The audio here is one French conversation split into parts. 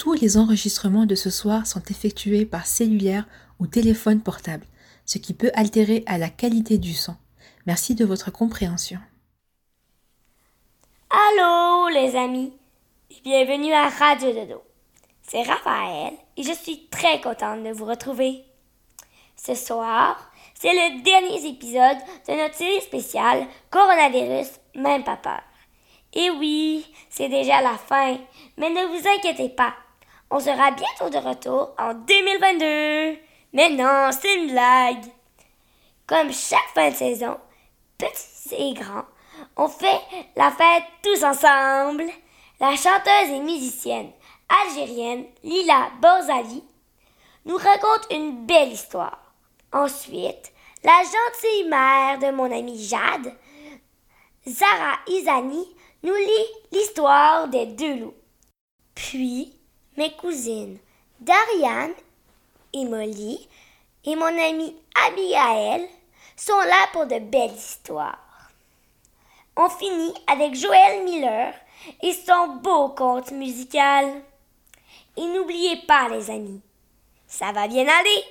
tous les enregistrements de ce soir sont effectués par cellulaire ou téléphone portable, ce qui peut altérer la qualité du son. Merci de votre compréhension. Allô les amis, bienvenue à Radio Dodo. C'est Raphaël et je suis très contente de vous retrouver. Ce soir, c'est le dernier épisode de notre série spéciale Coronavirus, même pas peur. Et oui, c'est déjà la fin, mais ne vous inquiétez pas, on sera bientôt de retour en 2022. Mais non, c'est une blague. Comme chaque fin de saison, petits et grands, on fait la fête tous ensemble. La chanteuse et musicienne algérienne Lila Borzali nous raconte une belle histoire. Ensuite, la gentille mère de mon amie Jade, Zara Izani, nous lit l'histoire des deux loups. Puis, mes cousines Dariane et Molly et mon amie Abigail sont là pour de belles histoires. On finit avec Joël Miller et son beau conte musical. Et n'oubliez pas, les amis, ça va bien aller.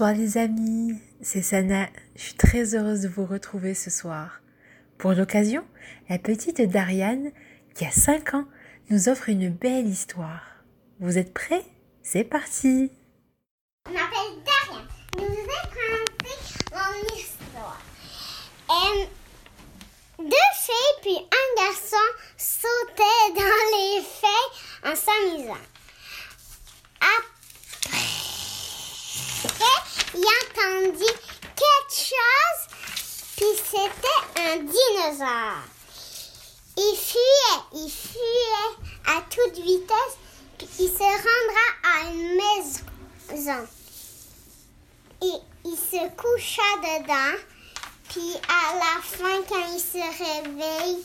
Bonsoir les amis, c'est Sana. Je suis très heureuse de vous retrouver ce soir. Pour l'occasion, la petite Dariane, qui a 5 ans, nous offre une belle histoire. Vous êtes prêts? C'est parti Je m'appelle Dariane. Je vous ai mon histoire. Euh, deux filles puis un garçon sautaient dans les feuilles en s'amusant. Il entendit quelque chose, puis c'était un dinosaure. Il fuyait, il fuyait à toute vitesse, puis il se rendra à une maison. Et il se coucha dedans, puis à la fin, quand il se réveille,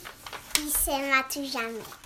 il s'aima tout jamais.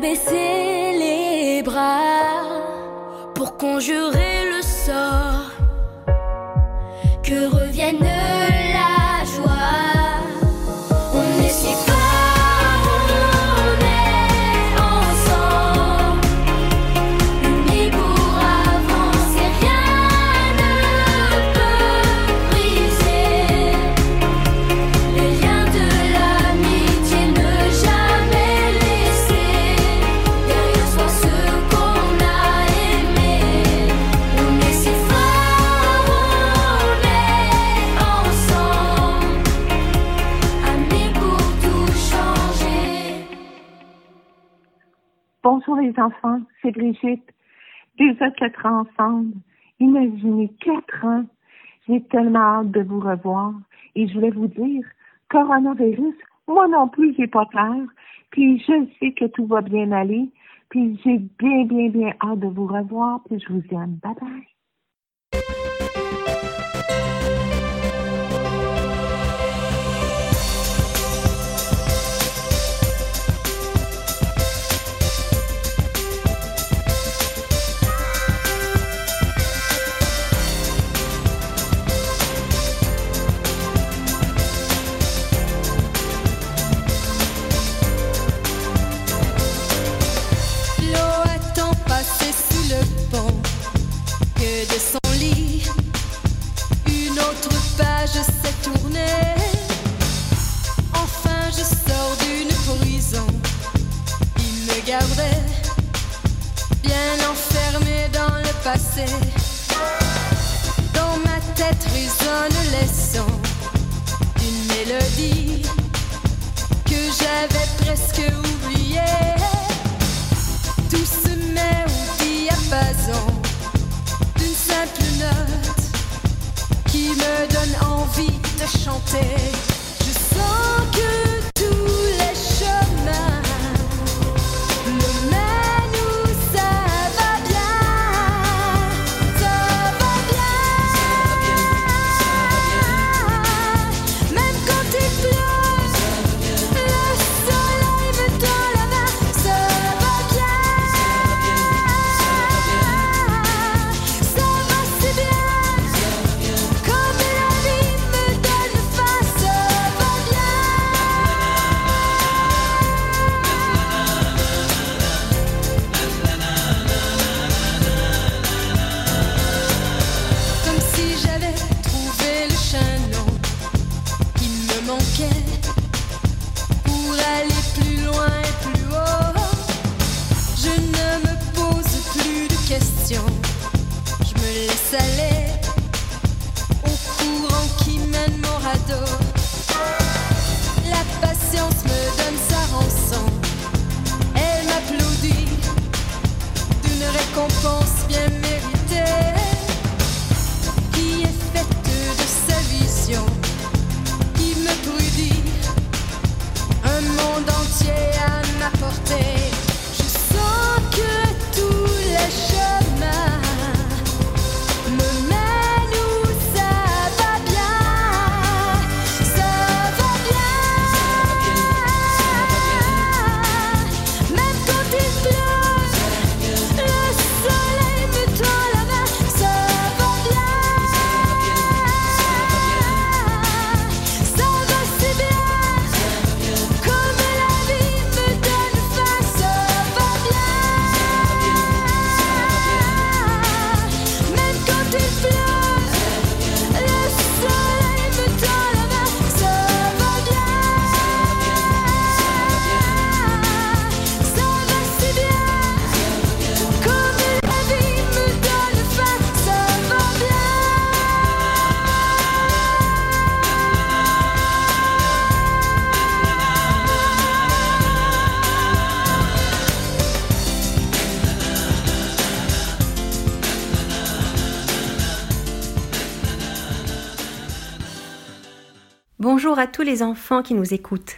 Ne les enfants, c'est Brigitte. Déjà quatre ans ensemble. Imaginez quatre ans. J'ai tellement hâte de vous revoir. Et je voulais vous dire, coronavirus, moi non plus, j'ai pas peur. Puis je sais que tout va bien aller. Puis j'ai bien, bien, bien hâte de vous revoir. Puis je vous aime. Bye bye. de son lit, une autre page s'est tournée. Enfin, je sors d'une prison. Il me gardait bien enfermé dans le passé. Dans ma tête résonne les sons d'une mélodie que j'avais presque oubliée. Tout se met au diapason simple note qui me donne envie de chanter. Je sens que les enfants qui nous écoutent.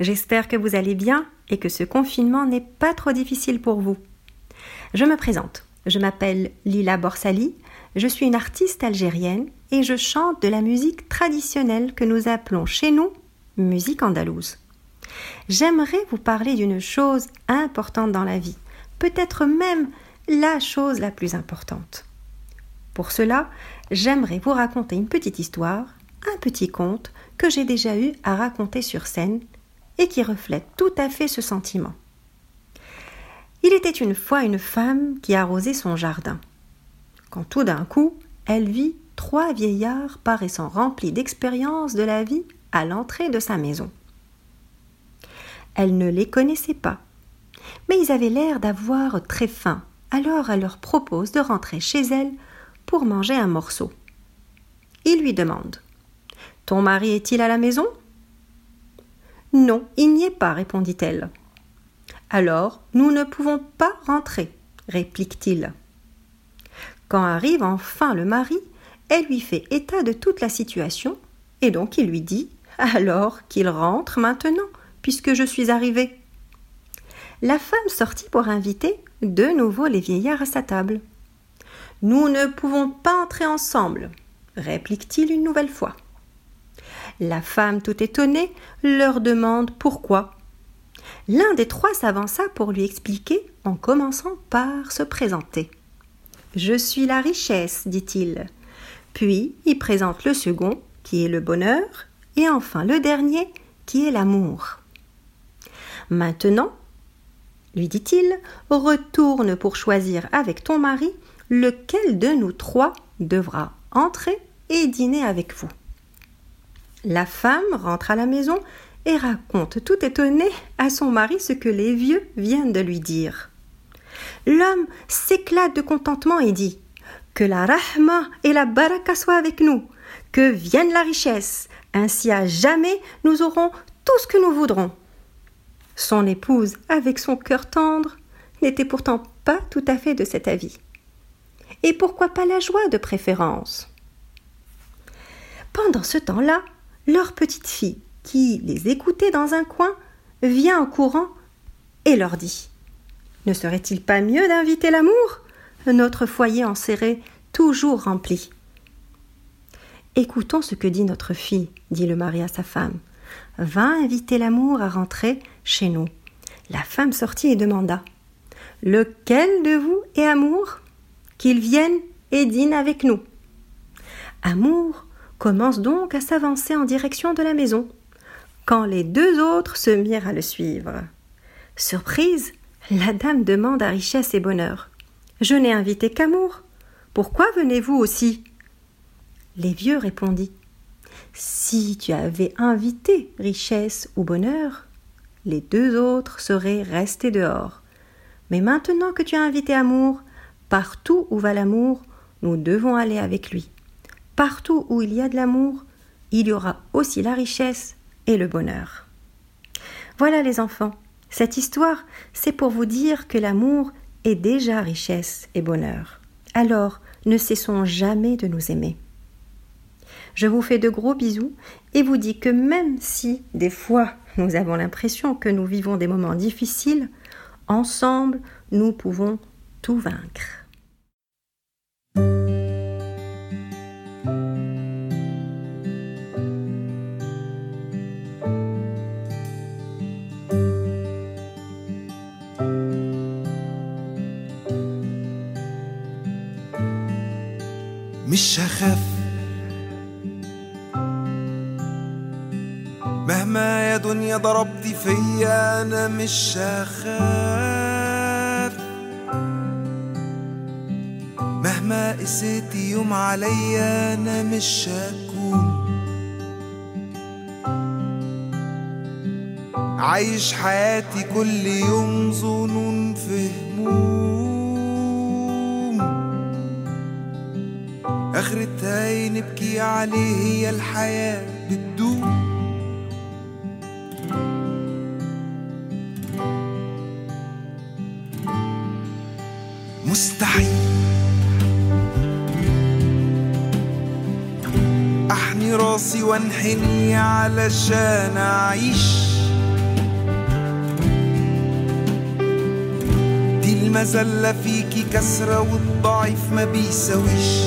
J'espère que vous allez bien et que ce confinement n'est pas trop difficile pour vous. Je me présente. Je m'appelle Lila Borsali, je suis une artiste algérienne et je chante de la musique traditionnelle que nous appelons chez nous musique andalouse. J'aimerais vous parler d'une chose importante dans la vie, peut-être même la chose la plus importante. Pour cela, j'aimerais vous raconter une petite histoire, un petit conte que j'ai déjà eu à raconter sur scène et qui reflète tout à fait ce sentiment. Il était une fois une femme qui arrosait son jardin, quand tout d'un coup elle vit trois vieillards paraissant remplis d'expérience de la vie à l'entrée de sa maison. Elle ne les connaissait pas, mais ils avaient l'air d'avoir très faim, alors elle leur propose de rentrer chez elle pour manger un morceau. Il lui demande Ton mari est-il à la maison? Non, il n'y est pas, répondit-elle. Alors, nous ne pouvons pas rentrer, réplique-t-il. Quand arrive enfin le mari, elle lui fait état de toute la situation, et donc il lui dit Alors qu'il rentre maintenant, puisque je suis arrivé. La femme sortit pour inviter de nouveau les vieillards à sa table. Nous ne pouvons pas entrer ensemble, réplique-t-il une nouvelle fois. La femme, tout étonnée, leur demande pourquoi. L'un des trois s'avança pour lui expliquer en commençant par se présenter. Je suis la richesse, dit-il. Puis il présente le second, qui est le bonheur, et enfin le dernier, qui est l'amour. Maintenant, lui dit-il, retourne pour choisir avec ton mari lequel de nous trois devra entrer et dîner avec vous. La femme rentre à la maison et raconte tout étonnée à son mari ce que les vieux viennent de lui dire. L'homme s'éclate de contentement et dit Que la rahma et la baraka soient avec nous, que vienne la richesse, ainsi à jamais nous aurons tout ce que nous voudrons. Son épouse, avec son cœur tendre, n'était pourtant pas tout à fait de cet avis. Et pourquoi pas la joie de préférence? Pendant ce temps-là, leur petite fille, qui les écoutait dans un coin, vient en courant et leur dit Ne serait-il pas mieux d'inviter l'amour? Notre foyer en serait toujours rempli. Écoutons ce que dit notre fille, dit le mari à sa femme. Va inviter l'amour à rentrer chez nous. La femme sortit et demanda Lequel de vous est amour? Qu'il vienne et dîne avec nous. Amour commence donc à s'avancer en direction de la maison, quand les deux autres se mirent à le suivre. Surprise, la dame demande à richesse et bonheur. Je n'ai invité qu'amour. Pourquoi venez-vous aussi? Les vieux répondit. Si tu avais invité richesse ou bonheur, les deux autres seraient restés dehors. Mais maintenant que tu as invité amour, partout où va l'amour, nous devons aller avec lui. Partout où il y a de l'amour, il y aura aussi la richesse et le bonheur. Voilà les enfants, cette histoire, c'est pour vous dire que l'amour est déjà richesse et bonheur. Alors, ne cessons jamais de nous aimer. Je vous fais de gros bisous et vous dis que même si des fois nous avons l'impression que nous vivons des moments difficiles, ensemble nous pouvons tout vaincre. مهما يا دنيا ضربتي فيا أنا مش هخاف مهما قسيتي يوم عليا أنا مش هكون. عايش حياتي كل يوم ظنون في هموم. اخرتها نبكي عليه هي الحياة. علشان اعيش دي المذلة فيكي كسرة والضعيف ما بيساويش.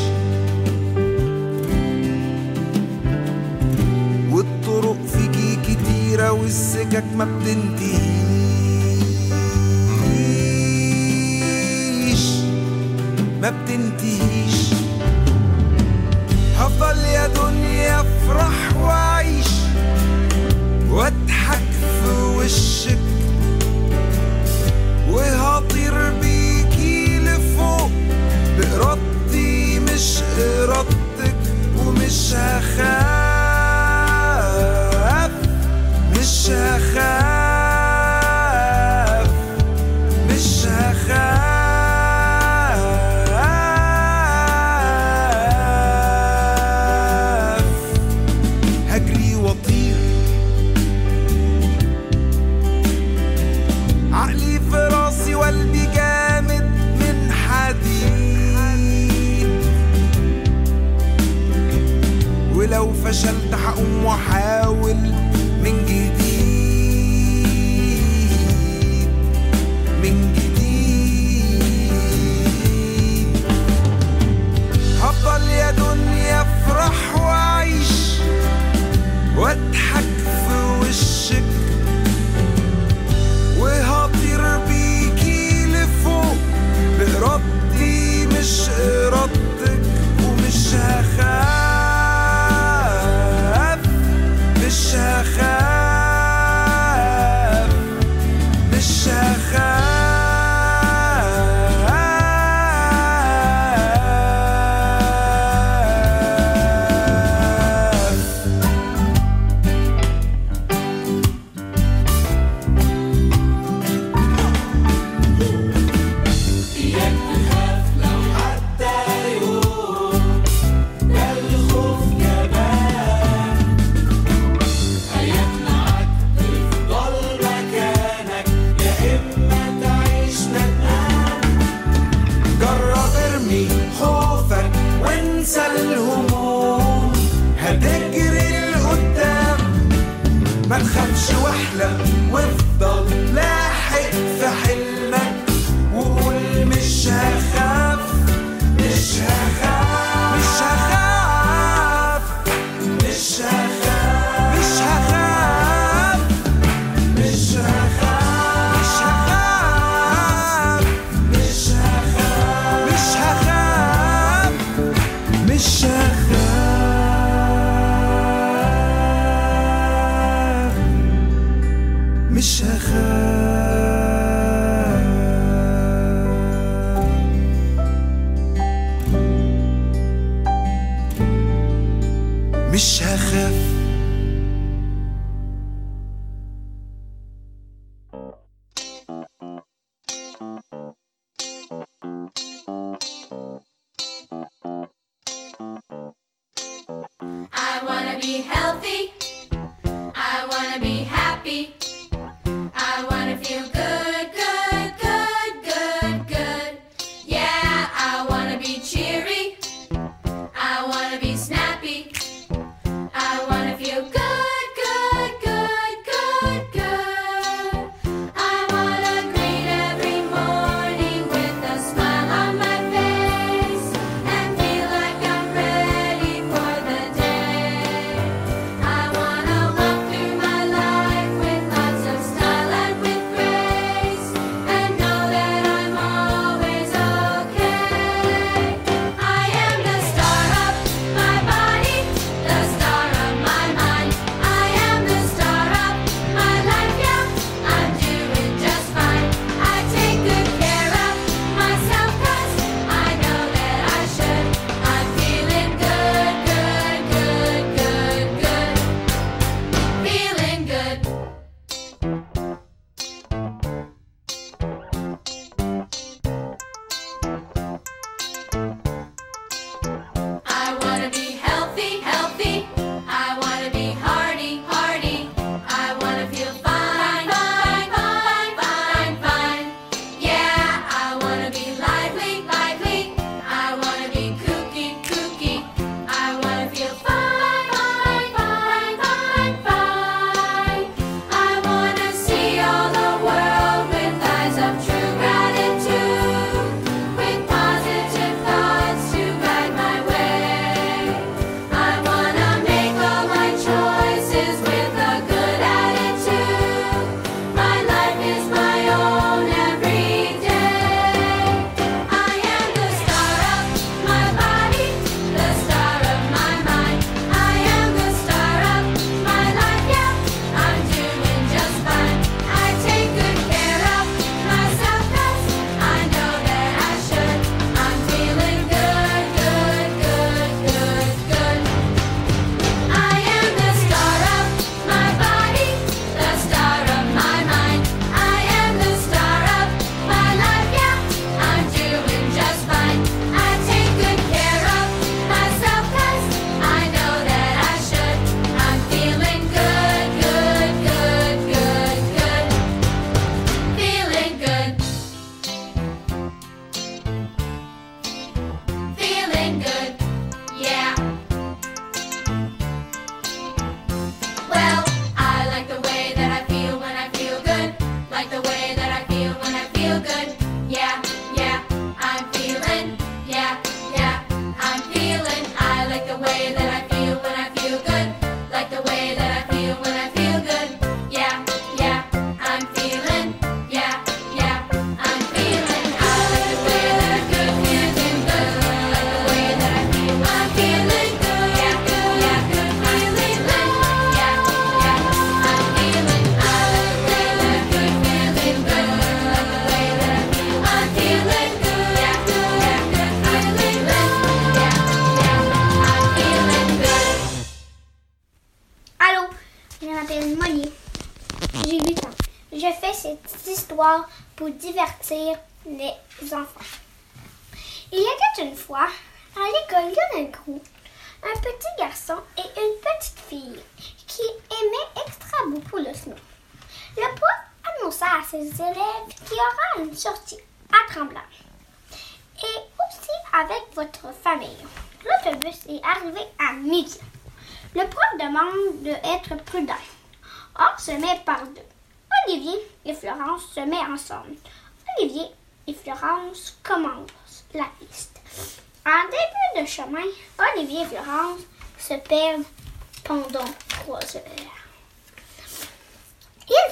والطرق فيكي كتيرة والسكك ما بتنتهيش. ما بتنتهيش. club.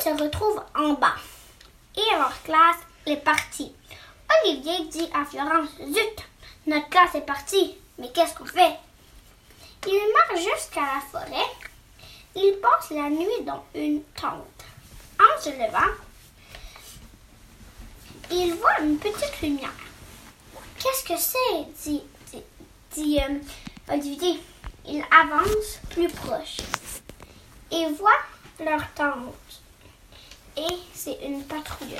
Se retrouvent en bas et leur classe est partie. Olivier dit à Florence Zut, notre classe est partie, mais qu'est-ce qu'on fait? Ils marchent jusqu'à la forêt. Ils passent la nuit dans une tente. En se levant, ils voient une petite lumière. Qu'est-ce que c'est? dit, euh, Olivier. Ils avancent plus proche et voient leur tente. Et c'est une patrouilleuse.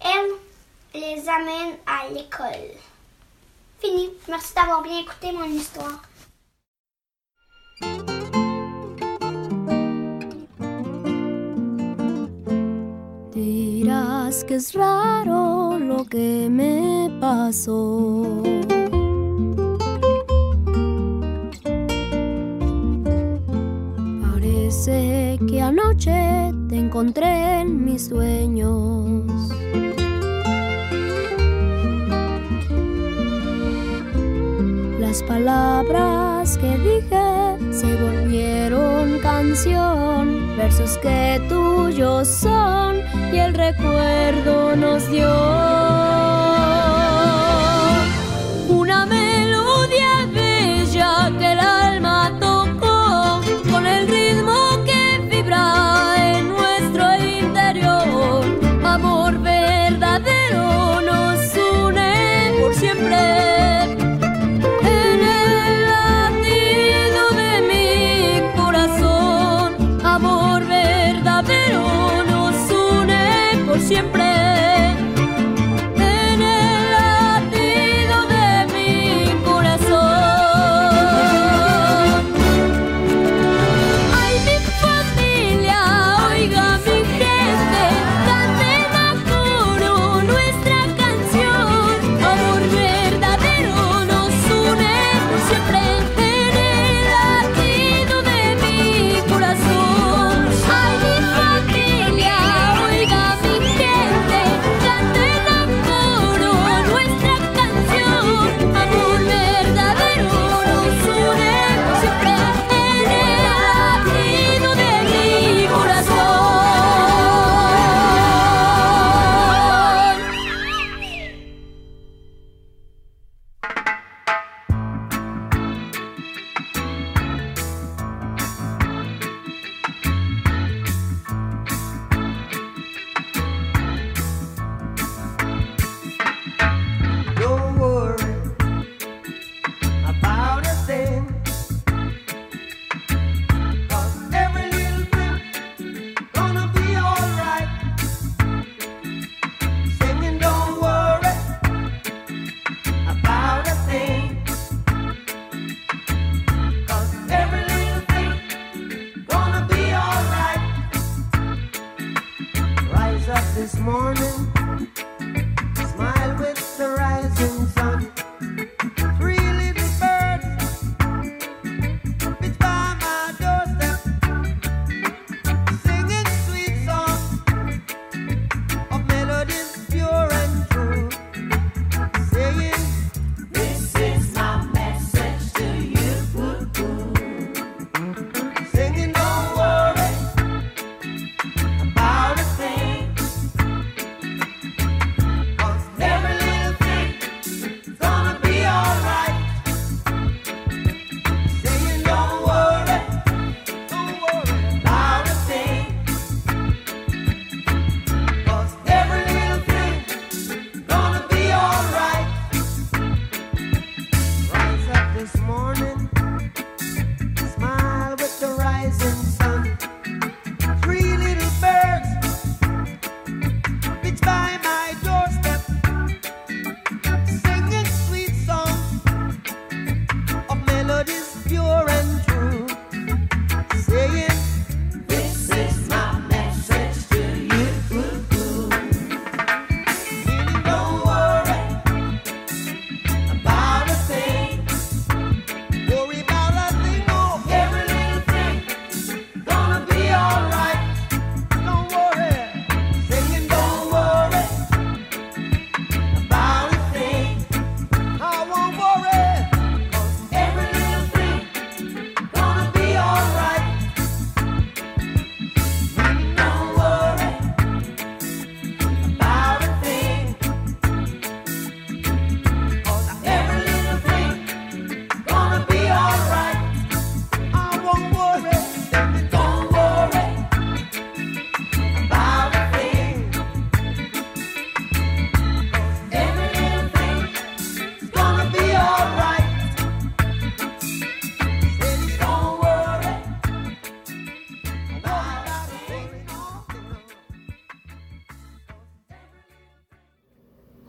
Elle les amène à l'école. Fini. Merci d'avoir bien écouté mon histoire. Que raro lo que me. Que anoche te encontré en mis sueños. Las palabras que dije se volvieron canción, versos que tuyos son y el recuerdo nos dio siempre.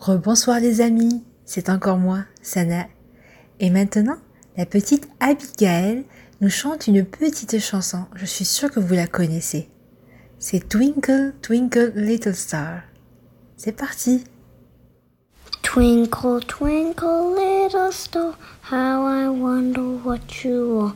Rebonsoir les amis, c'est encore moi, Sana. Et maintenant, la petite Abigail nous chante une petite chanson, je suis sûre que vous la connaissez. C'est Twinkle, Twinkle, Little Star. C'est parti Twinkle, twinkle, little star, how I wonder what you are.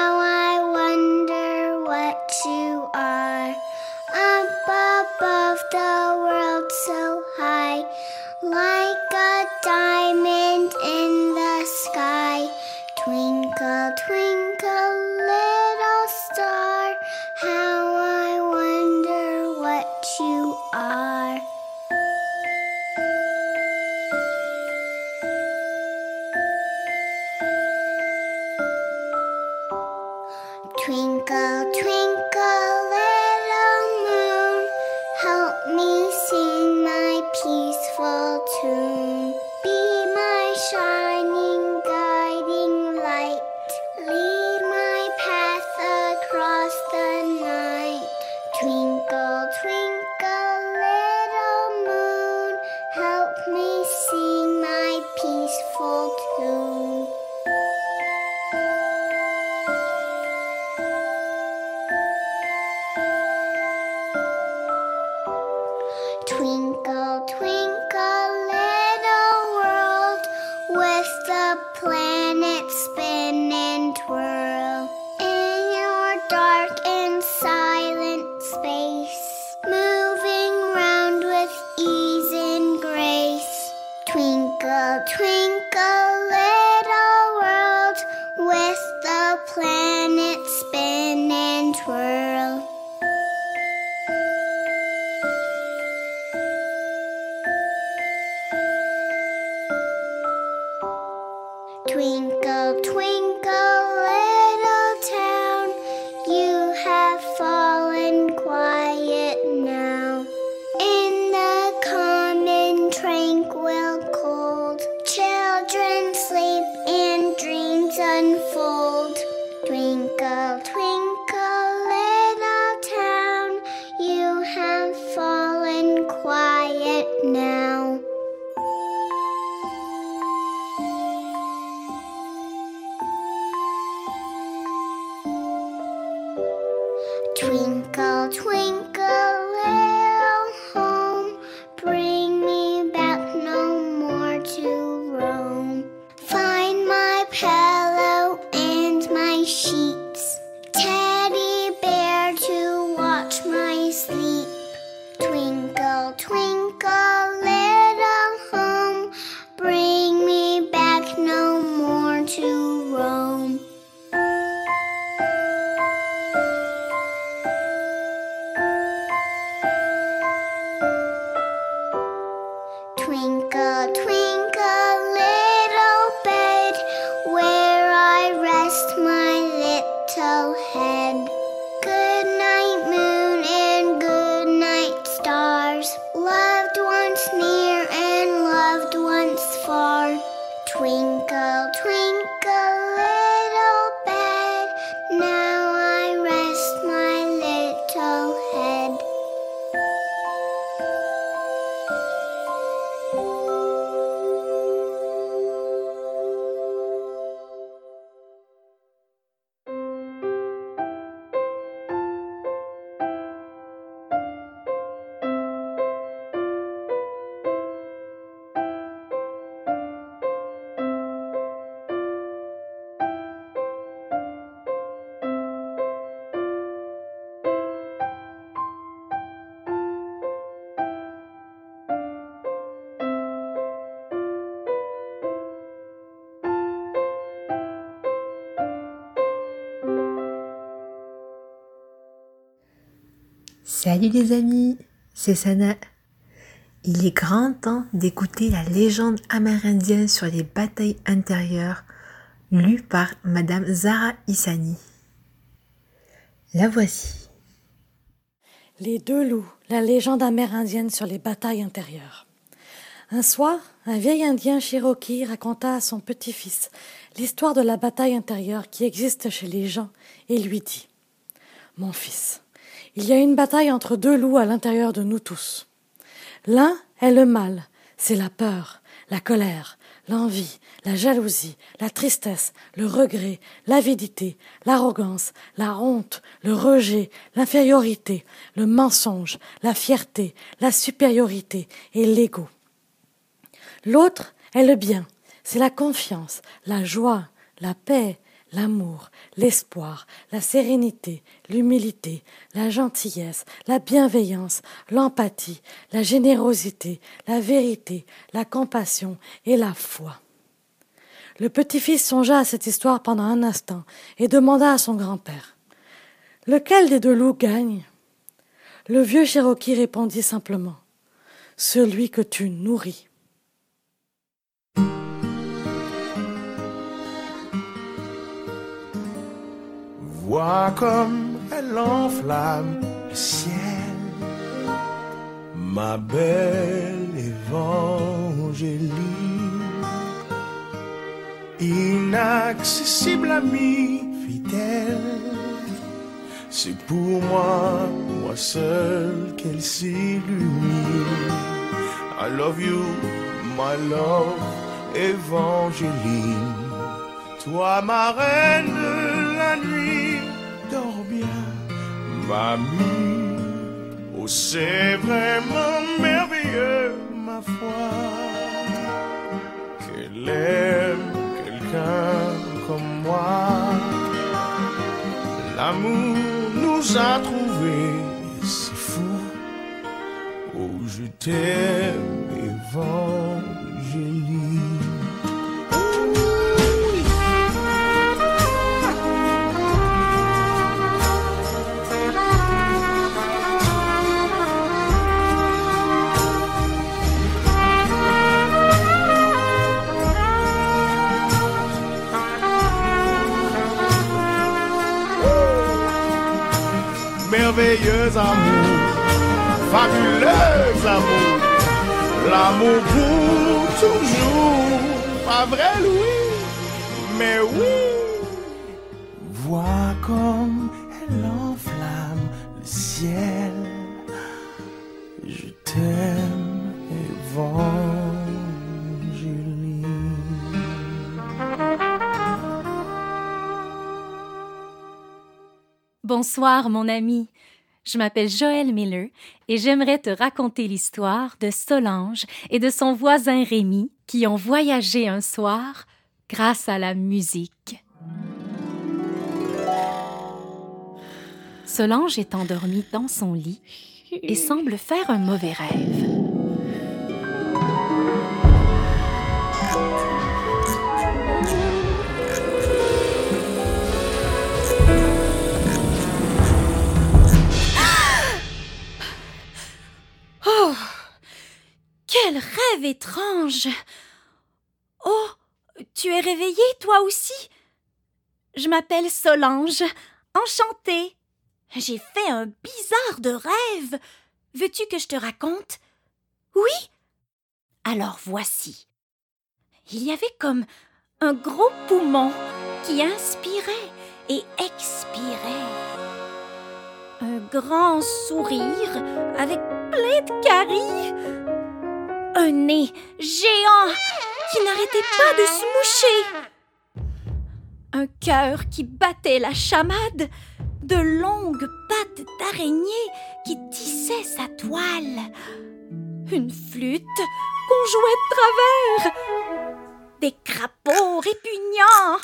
Salut les amis, c'est Sana. Il est grand temps d'écouter la légende amérindienne sur les batailles intérieures, lue par Madame Zara Issani. La voici. Les deux loups, la légende amérindienne sur les batailles intérieures. Un soir, un vieil Indien Cherokee raconta à son petit-fils l'histoire de la bataille intérieure qui existe chez les gens et lui dit Mon fils, il y a une bataille entre deux loups à l'intérieur de nous tous. L'un est le mal, c'est la peur, la colère, l'envie, la jalousie, la tristesse, le regret, l'avidité, l'arrogance, la honte, le rejet, l'infériorité, le mensonge, la fierté, la supériorité et l'ego. L'autre est le bien, c'est la confiance, la joie, la paix, l'amour, l'espoir, la sérénité, l'humilité, la gentillesse, la bienveillance, l'empathie, la générosité, la vérité, la compassion et la foi. Le petit-fils songea à cette histoire pendant un instant et demanda à son grand-père Lequel des deux loups gagne? Le vieux Cherokee répondit simplement Celui que tu nourris. Vois comme elle enflamme le ciel, ma belle évangélie, inaccessible amie fidèle. C'est pour moi, moi seul qu'elle s'illumine. I love you, my love, Évangéline. Toi, ma reine bien, mamie. Oh, c'est vraiment merveilleux, ma foi, qu'elle aime quelqu'un comme moi. L'amour nous a trouvés, c'est fou. Oh, je t'aime, Évangéline. Amour, fabuleux amour, l'amour pour toujours, pas vrai Louis, mais oui, vois comme elle enflamme le ciel, Bonsoir mon ami. Je m'appelle Joël Miller et j'aimerais te raconter l'histoire de Solange et de son voisin Rémi qui ont voyagé un soir grâce à la musique. Solange est endormie dans son lit et semble faire un mauvais rêve. Quel rêve étrange Oh Tu es réveillée, toi aussi? Je m'appelle Solange. Enchantée. J'ai fait un bizarre de rêve. Veux-tu que je te raconte? Oui Alors voici. Il y avait comme un gros poumon qui inspirait et expirait. Un grand sourire avec plein de caries. Un nez géant qui n'arrêtait pas de se moucher. Un cœur qui battait la chamade. De longues pattes d'araignée qui tissaient sa toile. Une flûte qu'on jouait de travers. Des crapauds répugnants.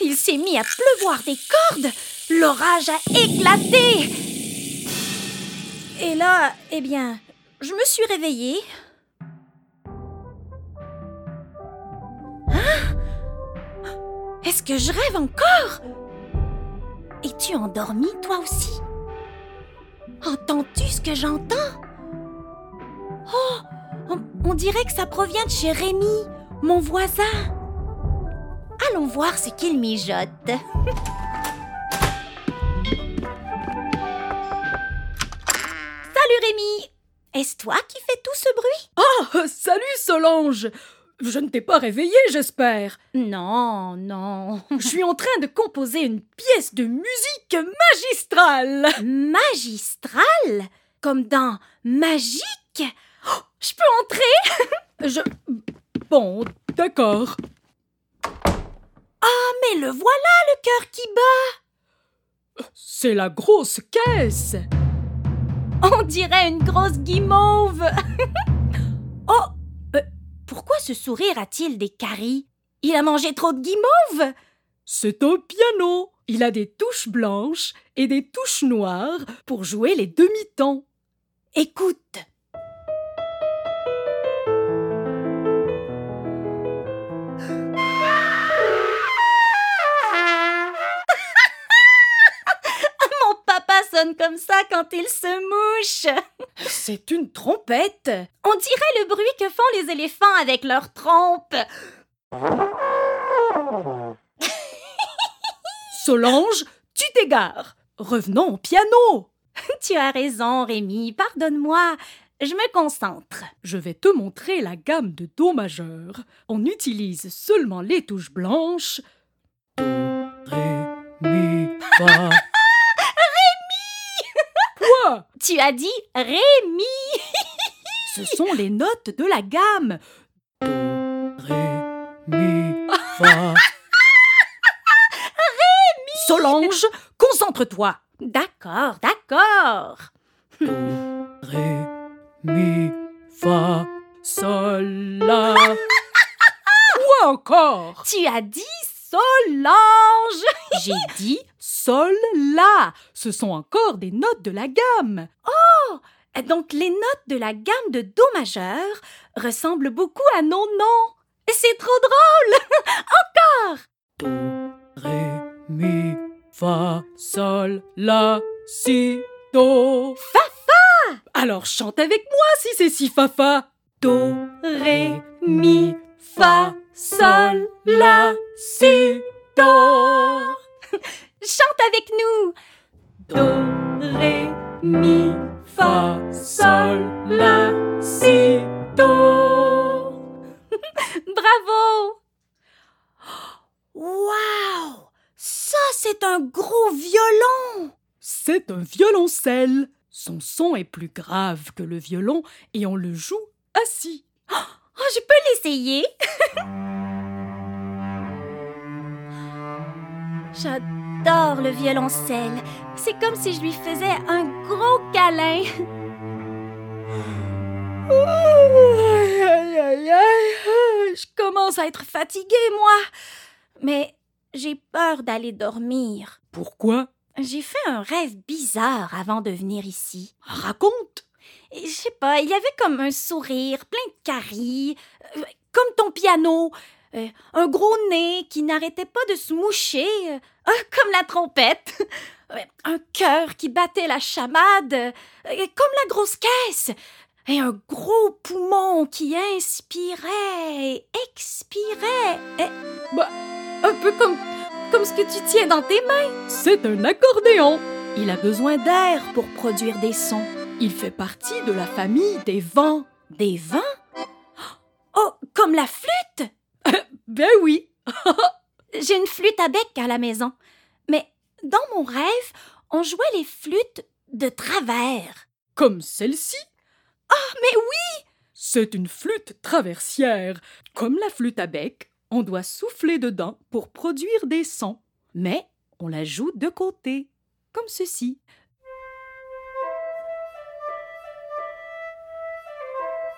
Il s'est mis à pleuvoir des cordes. L'orage a éclaté. Et là, eh bien, je me suis réveillée. Est-ce que je rêve encore? Es-tu endormi, toi aussi? Entends-tu ce que j'entends? Oh, on, dirait que ça provient de chez Rémi, mon voisin. Allons voir ce qu'il mijote. Salut Rémi. Est-ce toi qui fais tout ce bruit? Ah, salut Solange Je ne t'ai pas réveillée, j'espère. Non, non. Je suis en train de composer une pièce de musique magistrale. Magistrale? Comme dans Magique? Oh, Je peux entrer? Je... Bon, d'accord. Ah, mais le voilà, le cœur qui bat C'est la grosse caisse. On dirait une grosse guimauve Pourquoi ce sourire a-t-il des caries? Il a mangé trop de guimauve C'est un piano. Il a des touches blanches et des touches noires pour jouer les demi-temps. Écoute sonne comme ça quand il se mouche. C'est une trompette. On dirait le bruit que font les éléphants avec leurs trompes. Solange, tu t'égares. Revenons au piano. Tu as raison, Rémi. Pardonne-moi. Je me concentre. Je vais te montrer la gamme de Do majeur. On utilise seulement les touches blanches. Do, Ré, Mi, Fa. Quoi Tu as dit Rémi Ce sont les notes de la gamme. Do, Ré, Mi, Fa. Rémi Solange, concentre-toi. D'accord, d'accord. Do, Ré, Mi, Fa, Sol, La. Quoi encore Tu as dit Solange J'ai dit Sol, La. Ce sont encore des notes de la gamme. Oh Donc les notes de la gamme de Do majeur ressemblent beaucoup à nos noms. C'est trop drôle Encore Do, Ré, Mi, Fa, Sol, La, Si, Do. Fafa Alors chante avec moi si c'est si fafa. Do, Ré, Mi, Fa, Sol, La, Si, Do. Chante avec nous Do, Ré, Mi, Fa, Sol, La, Si, Do. Bravo Waouh Ça, c'est un gros violon C'est un violoncelle. Son son est plus grave que le violon et on le joue assis. Oh, je peux l'essayer J'adore le violoncelle. C'est comme si je lui faisais un gros câlin. Aïe, aïe, aïe, aïe. Je commence à être fatiguée, moi. Mais j'ai peur d'aller dormir. Pourquoi? J'ai fait un rêve bizarre avant de venir ici. Raconte. Je sais pas, il y avait comme un sourire, plein de caries, euh, comme ton piano, euh, un gros nez qui n'arrêtait pas de se moucher, euh, ah, comme la trompette, un cœur qui battait la chamade, euh, comme la grosse caisse, et un gros poumon qui inspirait et expirait, et, bah, un peu comme, comme ce que tu tiens dans tes mains. C'est un accordéon. Il a besoin d'air pour produire des sons. Il fait partie de la famille des vents. Des vents Oh, comme la flûte? Ben oui. J'ai une flûte à bec à la maison. Mais dans mon rêve, on jouait les flûtes de travers. Comme celle-ci. Ah, mais oui C'est une flûte traversière. Comme la flûte à bec, on doit souffler dedans pour produire des sons. Mais on la joue de côté, comme ceci.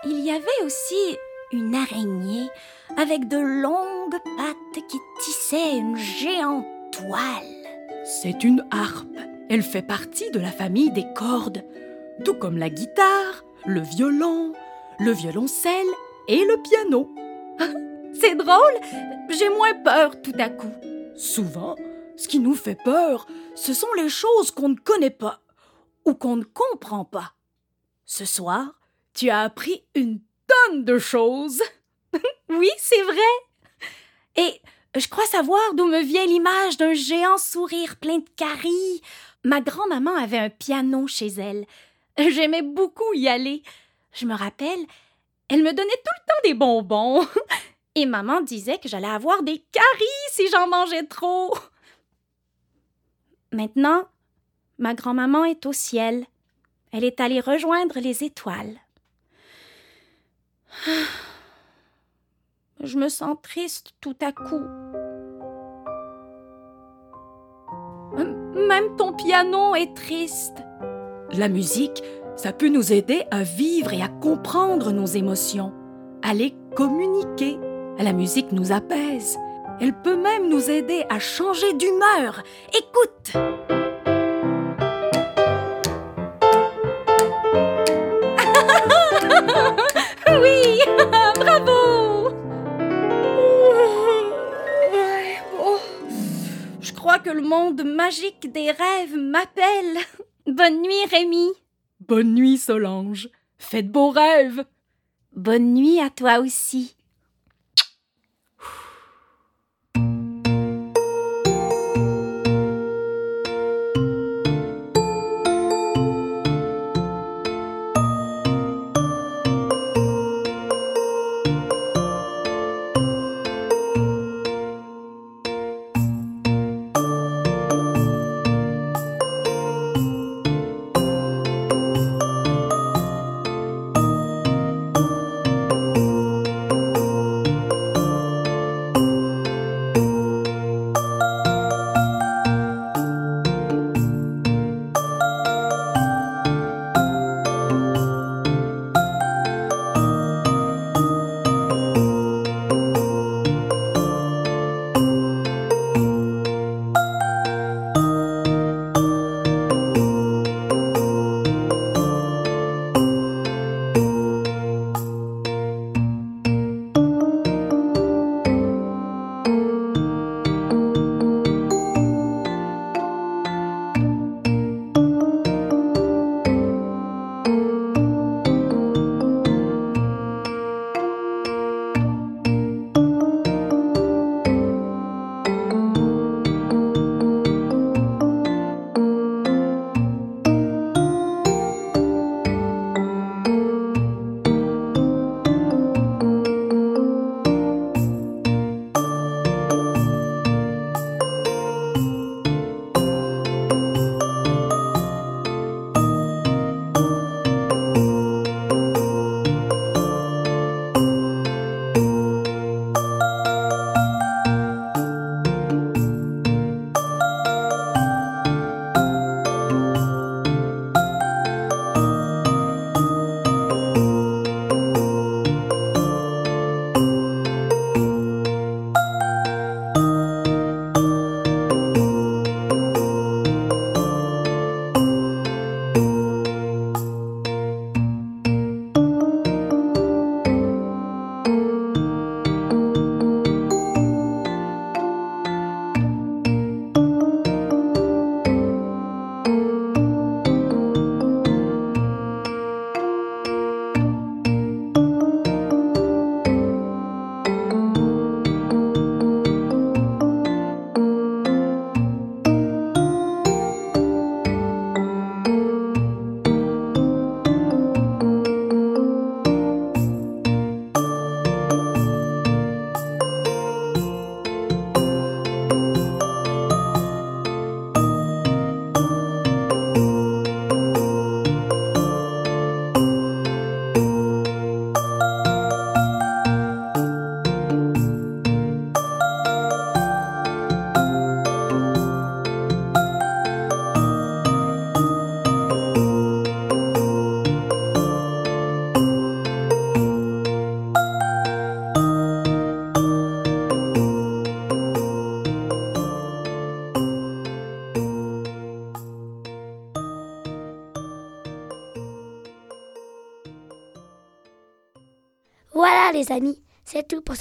Il y avait aussi une araignée avec de longues pattes qui tissait une géante toile. C'est une harpe. Elle fait partie de la famille des cordes, tout comme la guitare, le violon, le violoncelle et le piano. C'est drôle, j'ai moins peur tout à coup. Souvent, ce qui nous fait peur, ce sont les choses qu'on ne connaît pas ou qu'on ne comprend pas. Ce soir, tu as appris une tonne de choses. oui, c'est vrai. Et je crois savoir d'où me vient l'image d'un géant sourire plein de caries. Ma grand-maman avait un piano chez elle. J'aimais beaucoup y aller. Je me rappelle, elle me donnait tout le temps des bonbons. Et maman disait que j'allais avoir des caries si j'en mangeais trop. Maintenant, ma grand-maman est au ciel. Elle est allée rejoindre les étoiles. Je me sens triste tout à coup. Même ton piano est triste. La musique, ça peut nous aider à vivre et à comprendre nos émotions, à les communiquer. La musique nous apaise. Elle peut même nous aider à changer d'humeur. Écoute. Que le monde magique des rêves m'appelle. Bonne nuit, Rémi. Bonne nuit, Solange. Faites beaux rêves. Bonne nuit à toi aussi.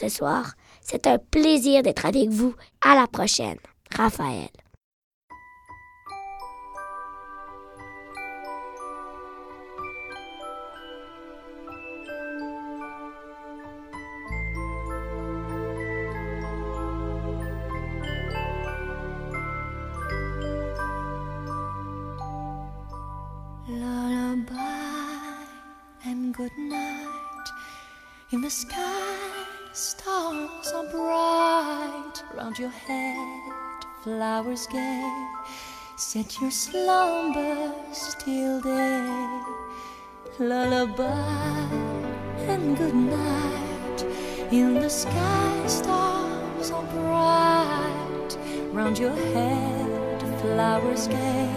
ce soir. C'est un plaisir d'être avec vous. À la prochaine. Raphaël. Stars are bright. Round your head, flowers gay. Set your slumbers till day. Lullaby and good night. In the sky, stars are bright. Round your head, flowers gay.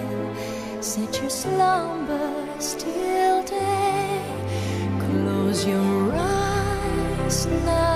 Set your slumbers till day. Close your eyes now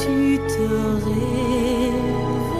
tu te réveilleras.